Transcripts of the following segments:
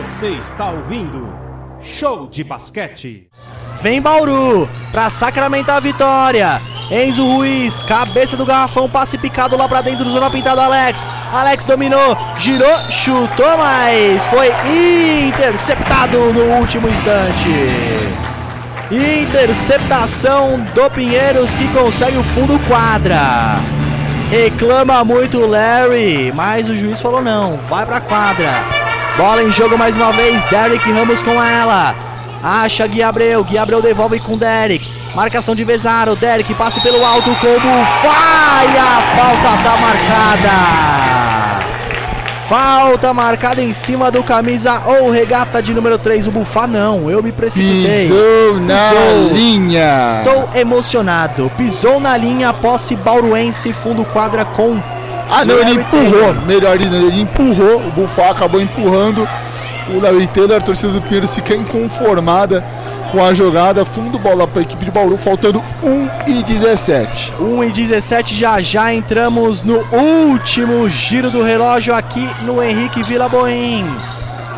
Você está ouvindo Show de Basquete. Vem Bauru para sacramentar a vitória. Enzo Ruiz, cabeça do garrafão, passe picado lá pra dentro do zona pintado Alex. Alex dominou, girou, chutou, mas foi interceptado no último instante. Interceptação do Pinheiros que consegue o fundo quadra. Reclama muito o Larry, mas o juiz falou não, vai pra quadra. Bola em jogo mais uma vez, Derek Ramos com ela. Acha Gui Abreu, Gui Abreu devolve com Derek. Marcação de Vezaro, Derek passe pelo alto como falha, a falta tá marcada. Falta marcada em cima do camisa ou regata de número 3, o Bufá não, eu me precipitei. Pisou na Pisou. linha. Estou emocionado. Pisou na linha, posse bauruense, fundo quadra com Ah, não, ele empurrou. Melhor ainda, ele empurrou. O Bufá acabou empurrando. O Larry Taylor, a torcida do Pinheiro fica inconformada com a jogada. Fundo bola para a equipe de Bauru, faltando 1 e 17. 1 e 17 já já entramos no último giro do relógio aqui no Henrique Vila Boim.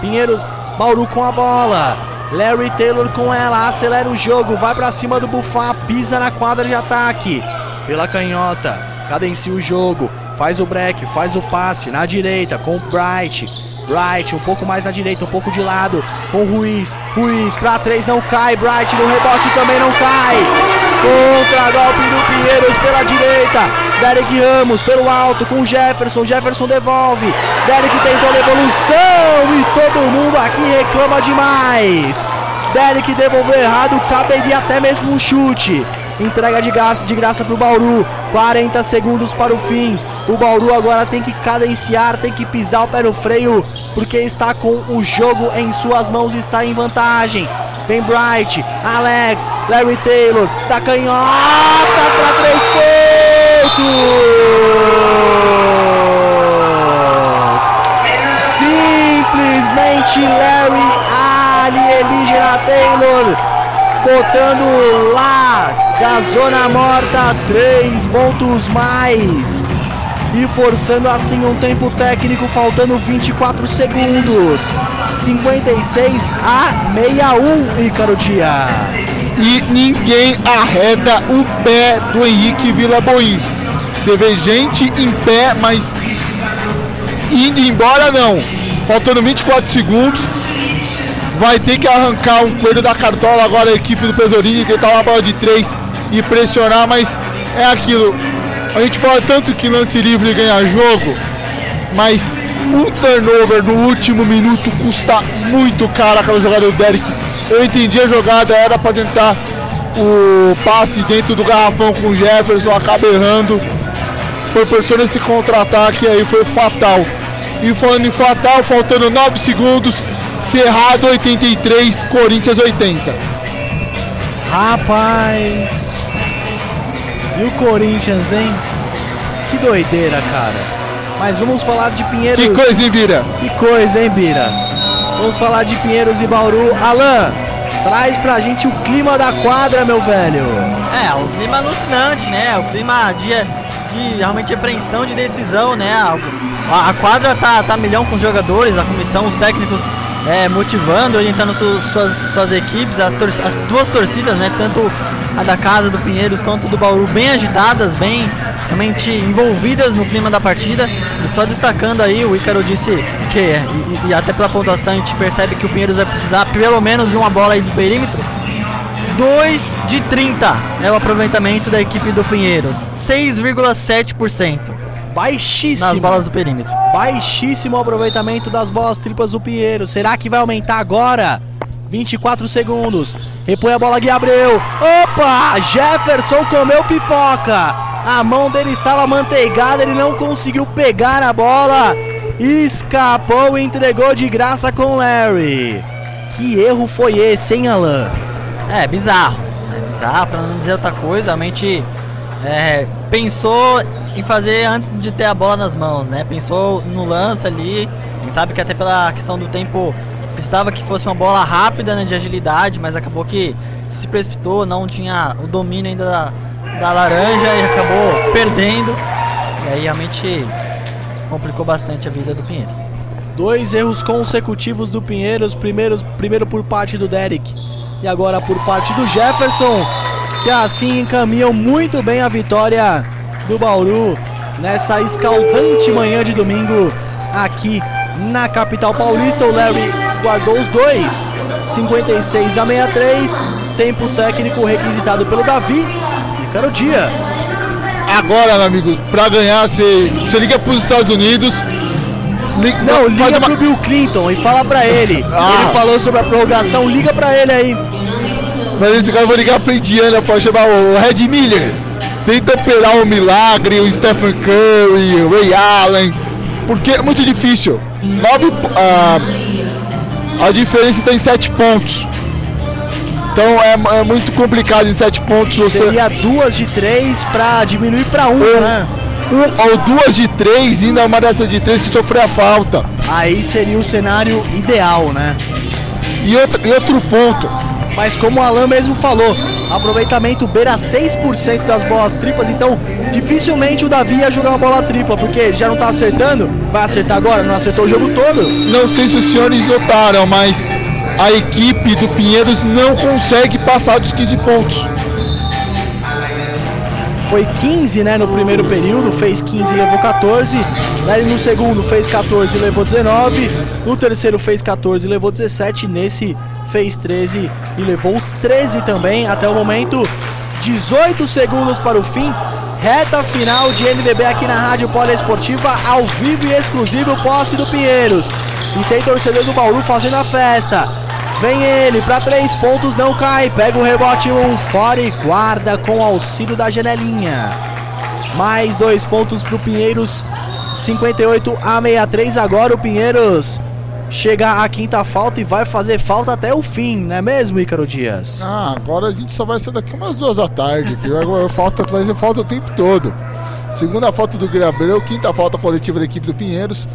Pinheiros, Bauru com a bola. Larry Taylor com ela, acelera o jogo, vai pra cima do Bufá, pisa na quadra de ataque. Pela canhota, cadencia o jogo, faz o break, faz o passe na direita com o Bright. Bright um pouco mais na direita, um pouco de lado com o Ruiz. Ruiz pra três não cai, Bright no rebote também não cai. Contra-golpe do Pinheiros pela direita. Derek Ramos pelo alto com o Jefferson. Jefferson devolve. Derek tentou a devolução e todo mundo aqui reclama demais. Derek devolveu errado, caberia até mesmo um chute. Entrega de graça, de graça pro Bauru. 40 segundos para o fim. O Bauru agora tem que cadenciar, tem que pisar o pé no freio, porque está com o jogo em suas mãos, está em vantagem. Vem Bright, Alex, Larry Taylor, da canhota para três pontos. Simplesmente Larry Alienígena Taylor botando lá da zona morta três pontos mais e forçando assim um tempo técnico faltando 24 segundos 56 a 61 Ícaro Dias E ninguém arreda o pé do Henrique Vila Boim. Você vê gente em pé, mas indo embora não. Faltando 24 segundos. Vai ter que arrancar um coelho da cartola agora a equipe do Pesorini, que tá uma bola de 3 e pressionar, mas é aquilo. A gente fala tanto que lance livre ganha jogo, mas um turnover no último minuto custa muito caro aquela jogada do Derek. Eu entendi a jogada, era para tentar o passe dentro do garrafão com o Jefferson, acaba errando. Proporciona esse contra-ataque aí, foi fatal. E falando em fatal, faltando 9 segundos, Cerrado 83, Corinthians 80. Rapaz E o Corinthians, hein? Que doideira, cara Mas vamos falar de Pinheiros Que coisa, hein, Bira? Que coisa, hein, Bira? Vamos falar de Pinheiros e Bauru. Alan, traz pra gente o clima da quadra, meu velho. É, um clima alucinante, né? O clima de, de realmente apreensão de decisão, né? A, a quadra tá, tá milhão com os jogadores, a comissão, os técnicos é, motivando, orientando su, suas, suas equipes, as, tor as duas torcidas, né? Tanto a da casa do Pinheiros quanto do Bauru, bem agitadas, bem realmente envolvidas no clima da partida. E só destacando aí, o Ícaro disse que, e, e até pela pontuação, a gente percebe que o Pinheiros vai precisar pelo menos de uma bola aí do perímetro. 2 de 30 é o aproveitamento da equipe do Pinheiros. 6,7% Baixíssimo. nas bolas do perímetro. Baixíssimo aproveitamento das bolas triplas do Pinheiro. Será que vai aumentar agora? 24 segundos. Repõe a bola Gui Abreu. Opa! Jefferson comeu pipoca. A mão dele estava manteigada, ele não conseguiu pegar a bola. Escapou e entregou de graça com Larry. Que erro foi esse, hein, Alan? É, bizarro. É bizarro, pra não dizer outra coisa. Realmente é, pensou em fazer antes de ter a bola nas mãos, né? Pensou no lance ali. A gente sabe que até pela questão do tempo precisava que fosse uma bola rápida, né, de agilidade, mas acabou que se precipitou, não tinha o domínio ainda da, da laranja e acabou perdendo. E aí realmente complicou bastante a vida do Pinheiros. Dois erros consecutivos do Pinheiros, primeiro, primeiro por parte do Derek e agora por parte do Jefferson, que assim encaminham muito bem a vitória do Bauru nessa escaldante manhã de domingo aqui na capital paulista. O Larry guardou os dois, 56 a 63, tempo técnico requisitado pelo Davi e Caro Dias. Agora, meu amigo, pra ganhar, você, você liga pros Estados Unidos. Não, liga uma- pro Bill Clinton e fala pra ele. Ah. Ele falou sobre a prorrogação, liga pra ele aí. Mas esse cara eu vou ligar pra Indiana pra chamar o Red Miller. Tenta operar o milagre, o Stephen Curry, o Ray Allen. Porque é muito difícil. Nove, ah, a diferença está em sete pontos. Então é, é muito complicado em sete pontos você. Seria duas de três pra diminuir pra um, Ou- né? um, ou duas de três, e ainda uma dessas de três se sofrer a falta. Aí seria o cenário ideal, né? E outro, e outro ponto. Mas como o Alan mesmo falou, aproveitamento beira 6% das bolas triplas, então dificilmente o Davi ia jogar uma bola tripla, porque já não tá acertando, vai acertar agora, não acertou o jogo todo. Não sei se os senhores notaram, mas a equipe do Pinheiros não consegue passar dos 15 pontos. Foi 15, né, no primeiro período, fez 15 e levou 14. Daí no segundo fez 14 e levou 19. No terceiro fez 14 e levou 17. Nesse fez 13 e levou 13 também. Até o momento, 18 segundos para o fim. Reta final de NBB aqui na Rádio Poliesportiva, ao vivo e exclusivo, posse do Pinheiros. E tem torcedor do Bauru fazendo a festa. Vem ele para três pontos, não cai. Pega o rebote, um fora e guarda com auxílio da janelinha. Mais dois pontos para o Pinheiros, 58 a 63. Agora o Pinheiros chega à quinta falta e vai fazer falta até o fim, não é mesmo, Ícaro Dias? Ah, agora a gente só vai sair daqui umas duas da tarde, que falta, vai ser falta o tempo todo. Segunda falta do Gabriel, quinta falta coletiva da equipe do Pinheiros,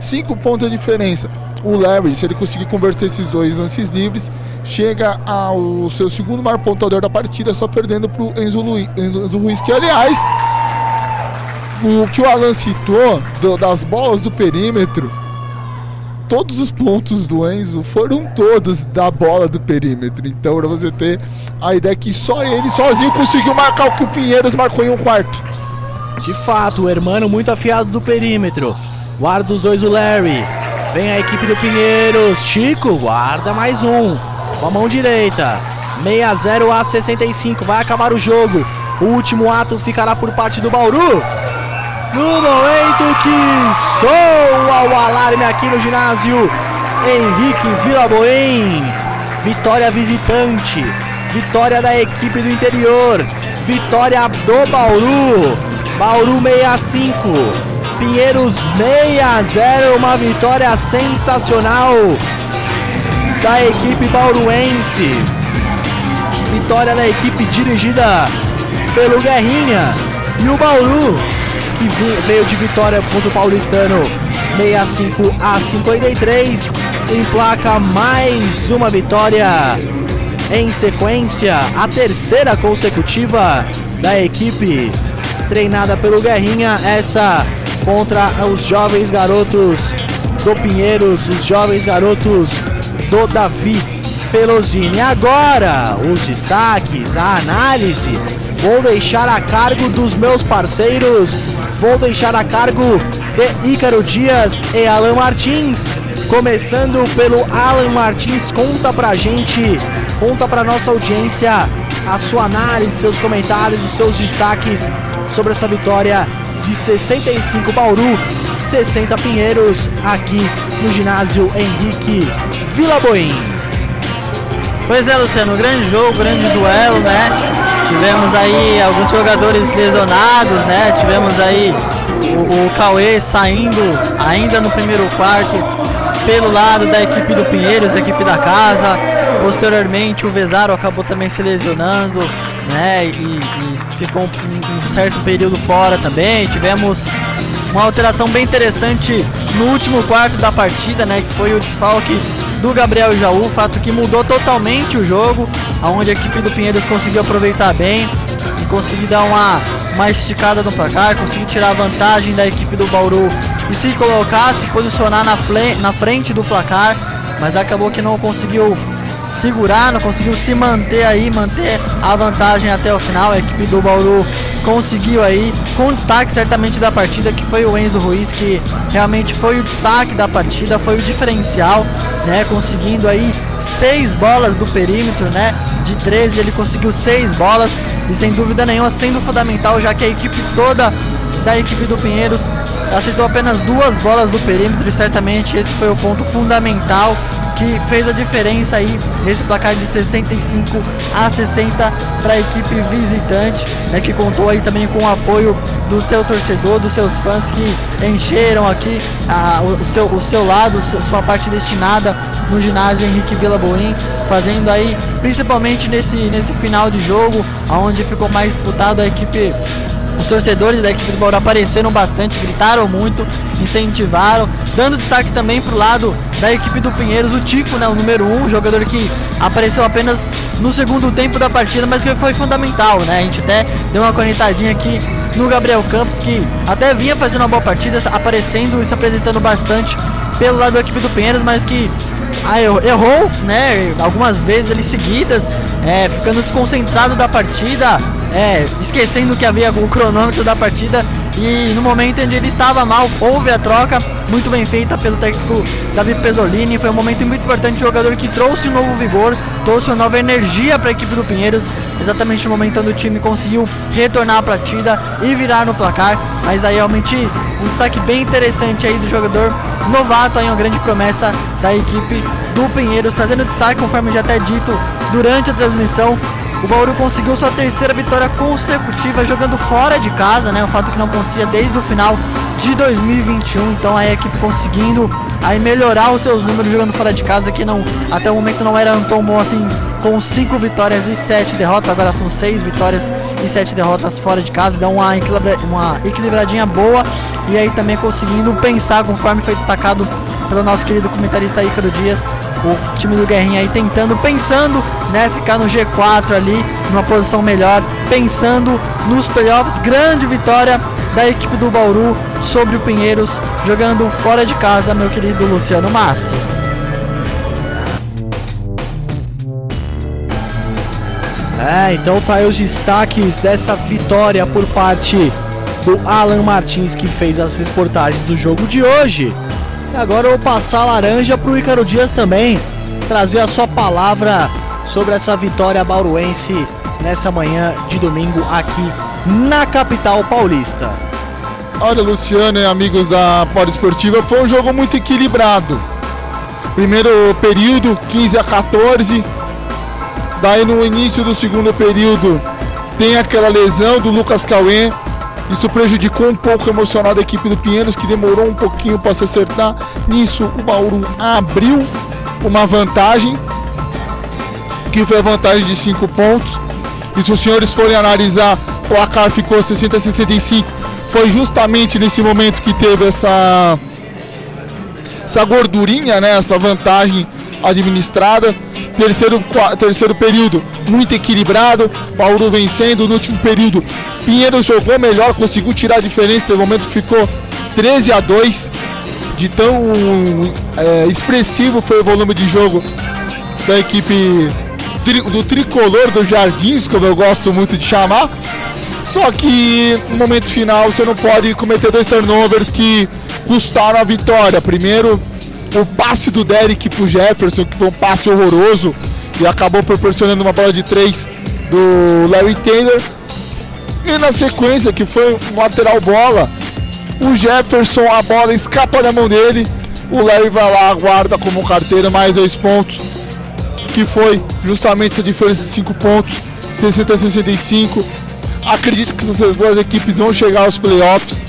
cinco pontos de diferença. O Larry, se ele conseguir converter esses dois lances livres, chega ao seu segundo maior pontuador da partida, só perdendo para o Enzo, Lui- Enzo Ruiz, que aliás, o que o Alan citou do- das bolas do perímetro, todos os pontos do Enzo foram todos da bola do perímetro. Então, pra você ter a ideia que só ele sozinho conseguiu marcar o que o Pinheiros marcou em um quarto. De fato, o Hermano muito afiado do perímetro. Guarda os dois o Larry. Vem a equipe do Pinheiros. Chico guarda mais um. Com a mão direita. 6-0 a 65. Vai acabar o jogo. O último ato ficará por parte do Bauru. No momento que soa o alarme aqui no ginásio Henrique Vila Boim. Vitória visitante. Vitória da equipe do interior. Vitória do Bauru. Bauru 65. Pinheiros 6-0. Uma vitória sensacional da equipe bauruense. Vitória da equipe dirigida pelo Guerrinha. E o Bauru, que veio de vitória contra o Paulistano 65 a 53, emplaca mais uma vitória em sequência, a terceira consecutiva da equipe treinada pelo Guerrinha, essa contra os jovens garotos do Pinheiros, os jovens garotos do Davi Pelosini. Agora, os destaques, a análise, vou deixar a cargo dos meus parceiros, vou deixar a cargo de Ícaro Dias e Alan Martins. Começando pelo Alan Martins, conta pra gente, conta pra nossa audiência a sua análise, seus comentários, os seus destaques sobre essa vitória de 65 Bauru, 60 Pinheiros, aqui no ginásio Henrique Vila Boim. Pois é, Luciano, grande jogo, grande duelo, né? Tivemos aí alguns jogadores lesionados, né? Tivemos aí o, o Cauê saindo ainda no primeiro quarto pelo lado da equipe do Pinheiros, equipe da casa. Posteriormente o Vezaro acabou também se lesionando, né? E, e ficou um, um certo período fora também. Tivemos uma alteração bem interessante no último quarto da partida, né? Que foi o desfalque do Gabriel Jaú, fato que mudou totalmente o jogo, aonde a equipe do Pinheiros conseguiu aproveitar bem e conseguir dar uma, uma esticada no placar, conseguir tirar a vantagem da equipe do Bauru e se colocar, se posicionar na, na frente do placar, mas acabou que não conseguiu segurar, não conseguiu se manter aí, manter a vantagem até o final. A equipe do Bauru conseguiu aí, com destaque certamente da partida, que foi o Enzo Ruiz, que realmente foi o destaque da partida, foi o diferencial, né? Conseguindo aí seis bolas do perímetro, né? De 13 ele conseguiu seis bolas e sem dúvida nenhuma sendo fundamental, já que a equipe toda da equipe do Pinheiros acertou apenas duas bolas do perímetro e certamente esse foi o ponto fundamental que fez a diferença aí nesse placar de 65 a 60 para a equipe visitante, né, que contou aí também com o apoio do seu torcedor, dos seus fãs que encheram aqui a, o, seu, o seu lado, sua parte destinada no ginásio Henrique Vila Boim, fazendo aí principalmente nesse, nesse final de jogo, onde ficou mais disputado a equipe os torcedores da equipe do Bauru apareceram bastante, gritaram muito, incentivaram, dando destaque também para o lado da equipe do Pinheiros, o Tico, né, o número 1, um, jogador que apareceu apenas no segundo tempo da partida, mas que foi fundamental, né? A gente até deu uma conectadinha aqui no Gabriel Campos, que até vinha fazendo uma boa partida, aparecendo e se apresentando bastante pelo lado da equipe do Pinheiros, mas que ah, errou, né? Algumas vezes ali seguidas, é, ficando desconcentrado da partida, é, esquecendo que havia o cronômetro da partida e no momento em que ele estava mal, houve a troca muito bem feita pelo técnico Davi Pesolini. Foi um momento muito importante, jogador que trouxe um novo vigor, trouxe uma nova energia para a equipe do Pinheiros, exatamente no momento onde o time conseguiu retornar a partida e virar no placar. Mas aí realmente um destaque bem interessante aí do jogador novato, aí uma grande promessa da equipe do Pinheiros, trazendo destaque, conforme já até dito durante a transmissão, o Bauru conseguiu sua terceira vitória consecutiva jogando fora de casa, né? Um fato que não acontecia desde o final de 2021. Então a equipe conseguindo aí melhorar os seus números jogando fora de casa, que não até o momento não era tão bom assim, com cinco vitórias e sete derrotas. Agora são seis vitórias e sete derrotas fora de casa. Dá uma, equilibra, uma equilibradinha boa e aí também conseguindo pensar, conforme foi destacado pelo nosso querido comentarista Ícaro Dias, o time do Guerrinha aí tentando, pensando, né, ficar no G4 ali, numa posição melhor, pensando nos playoffs. Grande vitória da equipe do Bauru sobre o Pinheiros, jogando fora de casa, meu querido Luciano Massi. É, então tá aí os destaques dessa vitória por parte do Alan Martins que fez as reportagens do jogo de hoje. E agora eu vou passar a laranja pro Ícaro Dias também, trazer a sua palavra sobre essa vitória bauruense nessa manhã de domingo aqui na capital paulista. Olha, Luciano e amigos da Polo Esportiva, foi um jogo muito equilibrado. Primeiro período, 15 a 14. Daí no início do segundo período tem aquela lesão do Lucas Cauê, isso prejudicou um pouco o emocional da equipe do Pinheiros, que demorou um pouquinho para se acertar. Nisso, o Bauru abriu uma vantagem, que foi a vantagem de 5 pontos. E se os senhores forem analisar, o placar ficou 60 a 65. Foi justamente nesse momento que teve essa, essa gordurinha, né, essa vantagem administrada. Terceiro, terceiro período muito equilibrado, Bauru vencendo no último período. Pinheiro jogou melhor, conseguiu tirar a diferença. No momento ficou 13 a 2. De tão é, expressivo foi o volume de jogo da equipe do tricolor dos Jardins, como eu gosto muito de chamar. Só que no momento final você não pode cometer dois turnovers que custaram a vitória. Primeiro, o passe do Derek pro Jefferson, que foi um passe horroroso e acabou proporcionando uma bola de três do Larry Taylor. E na sequência, que foi um lateral bola, o Jefferson, a bola escapa da mão dele. O Larry vai lá, guarda como carteira mais dois pontos. Que foi justamente essa diferença de 5 pontos, 60 a 65. Acredito que essas duas equipes vão chegar aos playoffs.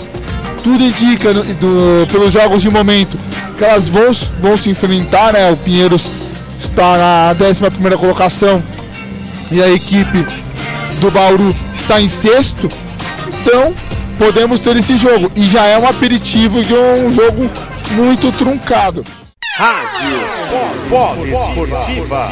Tudo indica do, pelos jogos de momento que elas vão, vão se enfrentar, né? O Pinheiros está na 11 colocação e a equipe do Bauru está em sexto. Então, podemos ter esse jogo. E já é um aperitivo de um jogo muito truncado. Rádio Esportiva.